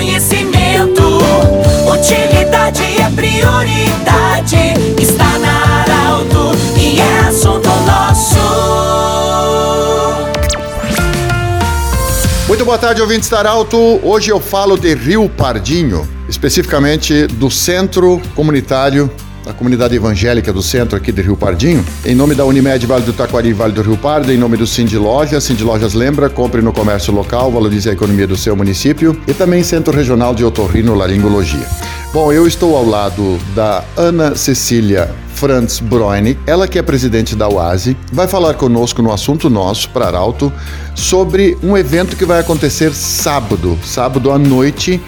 conhecimento. Utilidade é prioridade. Está na Arauto e é assunto nosso. Muito boa tarde, ouvintes da Arauto. Hoje eu falo de Rio Pardinho, especificamente do Centro Comunitário da comunidade evangélica do centro aqui de Rio Pardinho. Em nome da Unimed Vale do Taquari e Vale do Rio Pardo, em nome do Cindy Lojas, Cindy Lojas lembra, compre no comércio local, valorize a economia do seu município e também Centro Regional de Otorrino Laringologia. Bom, eu estou ao lado da Ana Cecília Franz Broine, ela que é presidente da UASI, vai falar conosco no assunto nosso, para Arauto, sobre um evento que vai acontecer sábado, sábado à noite,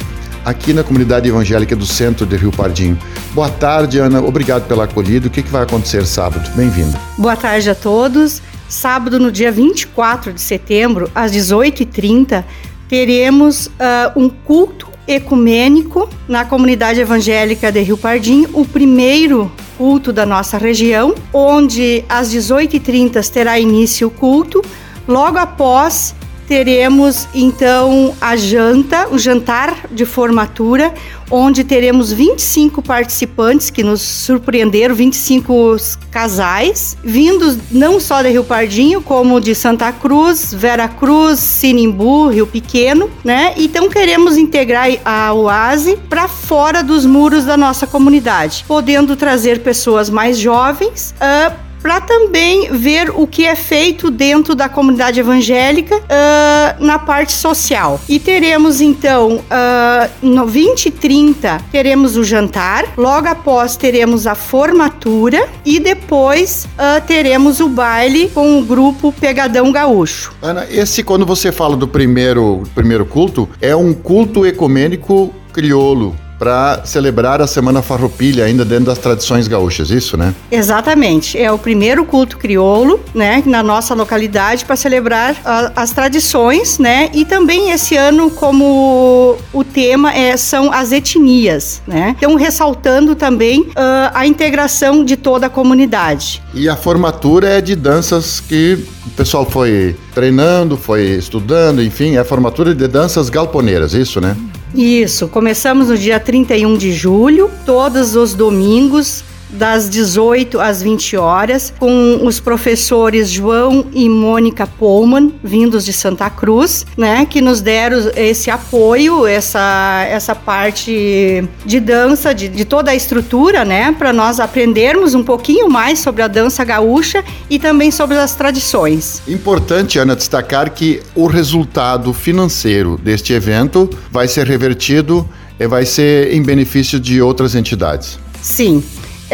aqui na comunidade evangélica do centro de Rio Pardinho. Boa tarde, Ana. Obrigado pela acolhida. O que, que vai acontecer sábado? Bem-vinda. Boa tarde a todos. Sábado, no dia 24 de setembro, às 18h30, teremos uh, um culto ecumênico na comunidade evangélica de Rio Pardinho, o primeiro culto da nossa região, onde às 18h30 terá início o culto. Logo após teremos então a janta, o jantar de formatura, onde teremos 25 participantes que nos surpreenderam, 25 casais, vindos não só de Rio Pardinho, como de Santa Cruz, Vera Cruz, Sinimbu, Rio Pequeno, né? Então queremos integrar a Oase para fora dos muros da nossa comunidade, podendo trazer pessoas mais jovens. Uh, para também ver o que é feito dentro da comunidade evangélica uh, na parte social. E teremos então uh, no 20 e 30 teremos o jantar, logo após teremos a formatura e depois uh, teremos o baile com o grupo Pegadão Gaúcho. Ana, esse quando você fala do primeiro, primeiro culto, é um culto ecumênico crioulo para celebrar a Semana Farroupilha ainda dentro das tradições gaúchas, isso, né? Exatamente. É o primeiro culto crioulo, né, na nossa localidade para celebrar a, as tradições, né? E também esse ano como o tema é são as etnias, né? Então ressaltando também uh, a integração de toda a comunidade. E a formatura é de danças que o pessoal foi treinando, foi estudando, enfim, é a formatura de danças galponeiras, isso, né? Isso, começamos no dia 31 de julho, todos os domingos, das 18 às 20 horas, com os professores João e Mônica Pullman, vindos de Santa Cruz, né, que nos deram esse apoio, essa, essa parte de dança, de, de toda a estrutura, né, para nós aprendermos um pouquinho mais sobre a dança gaúcha e também sobre as tradições. Importante, Ana, destacar que o resultado financeiro deste evento vai ser revertido e vai ser em benefício de outras entidades. Sim.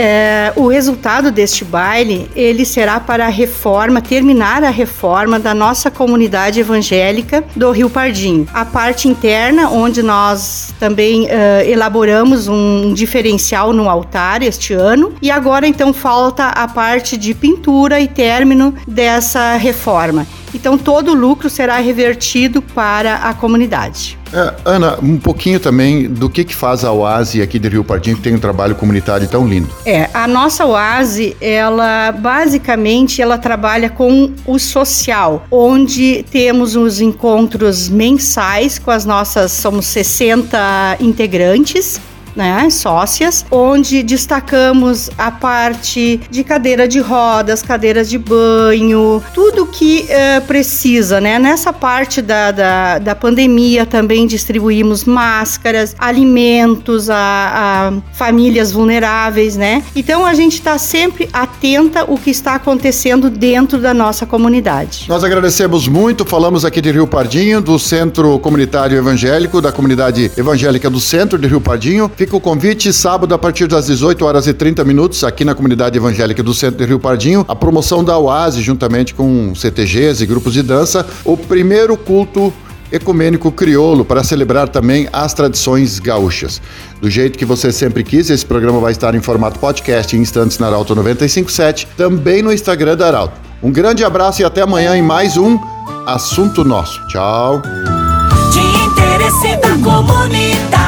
É, o resultado deste baile ele será para a reforma, terminar a reforma da nossa comunidade evangélica do Rio Pardinho. A parte interna, onde nós também uh, elaboramos um diferencial no altar este ano, e agora então falta a parte de pintura e término dessa reforma. Então todo o lucro será revertido para a comunidade. É, Ana, um pouquinho também do que, que faz a Oase aqui de Rio Pardinho, que tem um trabalho comunitário tão lindo. É, a nossa Oase, ela basicamente ela trabalha com o social, onde temos os encontros mensais com as nossas, somos 60 integrantes, né, sócias, onde destacamos a parte de cadeira de rodas, cadeiras de banho, tudo que uh, precisa, né? Nessa parte da, da, da, pandemia também distribuímos máscaras, alimentos a, a famílias vulneráveis, né? Então a gente está sempre atenta o que está acontecendo dentro da nossa comunidade. Nós agradecemos muito, falamos aqui de Rio Pardinho, do Centro Comunitário Evangélico, da comunidade evangélica do Centro de Rio Pardinho. Fica o convite, sábado, a partir das 18 horas e 30 minutos, aqui na comunidade evangélica do Centro de Rio Pardinho, a promoção da UASI, juntamente com CTGs e grupos de dança, o primeiro culto ecumênico crioulo para celebrar também as tradições gaúchas. Do jeito que você sempre quis, esse programa vai estar em formato podcast em instantes na Arauto 957, também no Instagram da Arauto. Um grande abraço e até amanhã em mais um Assunto Nosso. Tchau. De interesse da comunidade.